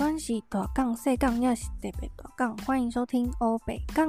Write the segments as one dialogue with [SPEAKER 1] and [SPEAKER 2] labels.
[SPEAKER 1] 关系，大杠细杠也是特别大杠。欢迎收听欧北杠。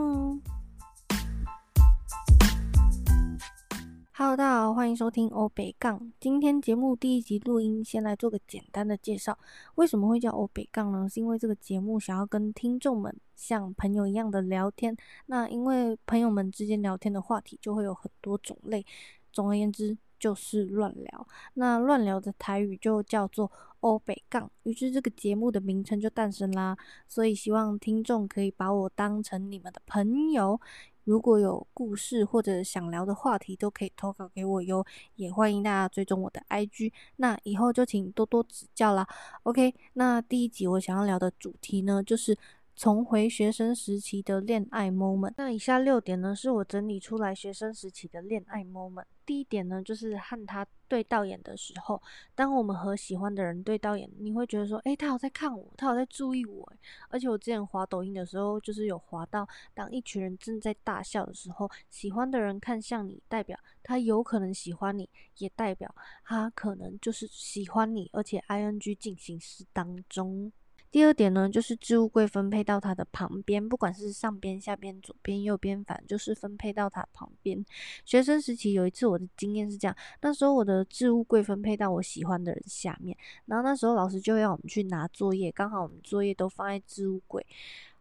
[SPEAKER 1] Hello，大家好，欢迎收听欧北杠。今天节目第一集录音，先来做个简单的介绍。为什么会叫欧北杠呢？是因为这个节目想要跟听众们像朋友一样的聊天。那因为朋友们之间聊天的话题就会有很多种类。总而言之。就是乱聊，那乱聊的台语就叫做欧北杠，于是这个节目的名称就诞生啦。所以希望听众可以把我当成你们的朋友，如果有故事或者想聊的话题，都可以投稿给我哟。也欢迎大家追踪我的 IG，那以后就请多多指教啦。OK，那第一集我想要聊的主题呢，就是。重回学生时期的恋爱 moment。那以下六点呢，是我整理出来学生时期的恋爱 moment。第一点呢，就是和他对到眼的时候，当我们和喜欢的人对到眼，你会觉得说，诶，他有在看我，他有在注意我。而且我之前滑抖音的时候，就是有滑到，当一群人正在大笑的时候，喜欢的人看向你，代表他有可能喜欢你，也代表他可能就是喜欢你，而且 ing 进行时当中。第二点呢，就是置物柜分配到它的旁边，不管是上边、下边、左边、右边，反正就是分配到它旁边。学生时期有一次我的经验是这样，那时候我的置物柜分配到我喜欢的人下面，然后那时候老师就要我们去拿作业，刚好我们作业都放在置物柜。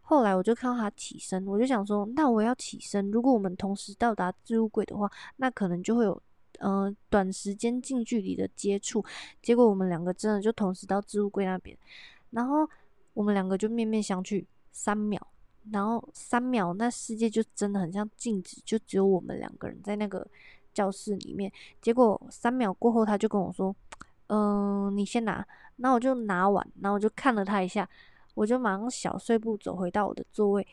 [SPEAKER 1] 后来我就看到他起身，我就想说，那我要起身。如果我们同时到达置物柜的话，那可能就会有呃短时间近距离的接触。结果我们两个真的就同时到置物柜那边，然后。我们两个就面面相觑三秒，然后三秒，那世界就真的很像静止，就只有我们两个人在那个教室里面。结果三秒过后，他就跟我说：“嗯，你先拿。”那我就拿完，然后我就看了他一下，我就马上小碎步走回到我的座位。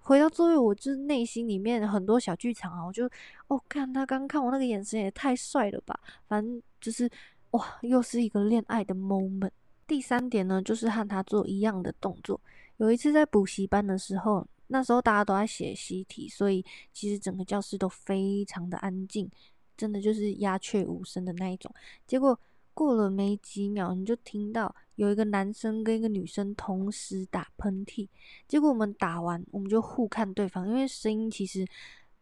[SPEAKER 1] 回到座位，我就内心里面很多小剧场啊，我就哦，看他刚看我那个眼神也太帅了吧！反正就是哇，又是一个恋爱的 moment。第三点呢，就是和他做一样的动作。有一次在补习班的时候，那时候大家都在写习题，所以其实整个教室都非常的安静，真的就是鸦雀无声的那一种。结果过了没几秒，你就听到有一个男生跟一个女生同时打喷嚏。结果我们打完，我们就互看对方，因为声音其实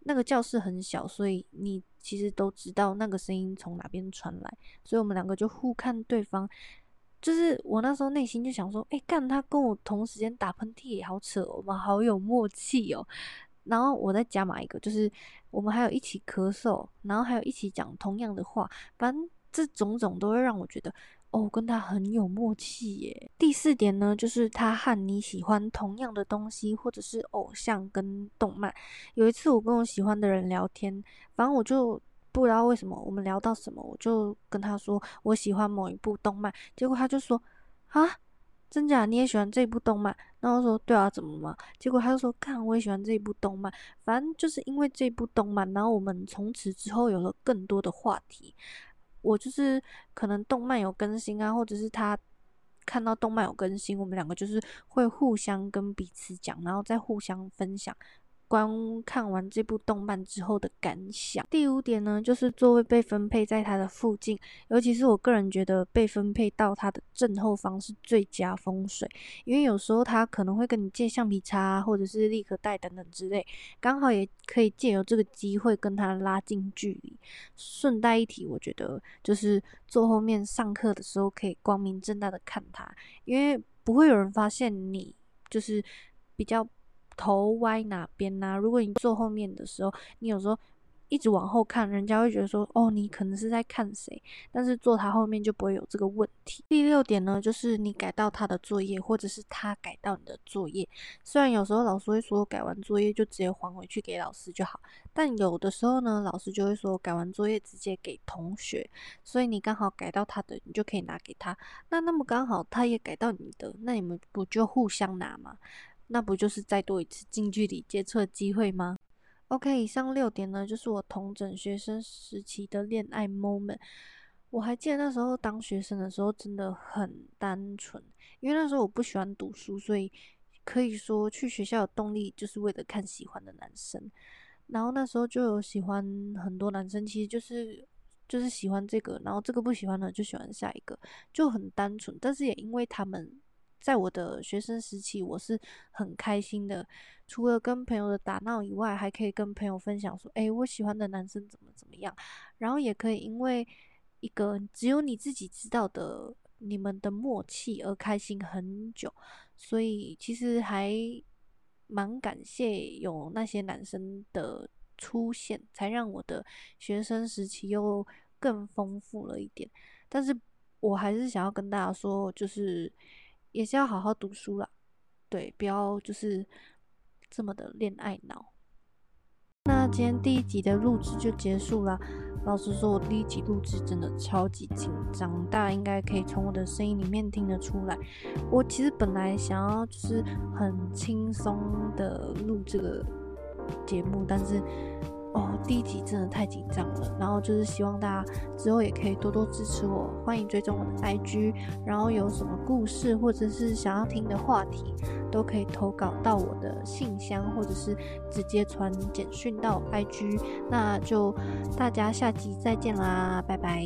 [SPEAKER 1] 那个教室很小，所以你其实都知道那个声音从哪边传来，所以我们两个就互看对方。就是我那时候内心就想说，哎，干他跟我同时间打喷嚏也好扯，我们好有默契哦。然后我再加码一个，就是我们还有一起咳嗽，然后还有一起讲同样的话，反正这种种都会让我觉得，哦，跟他很有默契耶。第四点呢，就是他和你喜欢同样的东西，或者是偶像跟动漫。有一次我跟我喜欢的人聊天，反正我就。不知道为什么，我们聊到什么，我就跟他说我喜欢某一部动漫，结果他就说啊，真假你也喜欢这部动漫？然后说对啊，怎么嘛？结果他就说看我也喜欢这部动漫，反正就是因为这部动漫，然后我们从此之后有了更多的话题。我就是可能动漫有更新啊，或者是他看到动漫有更新，我们两个就是会互相跟彼此讲，然后再互相分享。观看完这部动漫之后的感想。第五点呢，就是座位被分配在他的附近，尤其是我个人觉得被分配到他的正后方是最佳风水，因为有时候他可能会跟你借橡皮擦或者是立可带等等之类，刚好也可以借由这个机会跟他拉近距离。顺带一提，我觉得就是坐后面上课的时候可以光明正大的看他，因为不会有人发现你就是比较。头歪哪边呐？如果你坐后面的时候，你有时候一直往后看，人家会觉得说，哦，你可能是在看谁。但是坐他后面就不会有这个问题。第六点呢，就是你改到他的作业，或者是他改到你的作业。虽然有时候老师会说改完作业就直接还回去给老师就好，但有的时候呢，老师就会说改完作业直接给同学。所以你刚好改到他的，你就可以拿给他。那那么刚好他也改到你的，那你们不就互相拿吗？那不就是再多一次近距离接触的机会吗？OK，以上六点呢，就是我同整学生时期的恋爱 moment。我还记得那时候当学生的时候真的很单纯，因为那时候我不喜欢读书，所以可以说去学校的动力就是为了看喜欢的男生。然后那时候就有喜欢很多男生，其实就是就是喜欢这个，然后这个不喜欢的就喜欢下一个，就很单纯。但是也因为他们。在我的学生时期，我是很开心的。除了跟朋友的打闹以外，还可以跟朋友分享说：“哎，我喜欢的男生怎么怎么样。”然后也可以因为一个只有你自己知道的你们的默契而开心很久。所以其实还蛮感谢有那些男生的出现，才让我的学生时期又更丰富了一点。但是我还是想要跟大家说，就是也是要好好读书啦，对，不要就是。这么的恋爱脑，那今天第一集的录制就结束了。老实说，我第一集录制真的超级紧张，大家应该可以从我的声音里面听得出来。我其实本来想要就是很轻松的录这个节目，但是。哦，第一集真的太紧张了，然后就是希望大家之后也可以多多支持我，欢迎追踪我的 IG，然后有什么故事或者是想要听的话题，都可以投稿到我的信箱，或者是直接传简讯到 IG，那就大家下集再见啦，拜拜。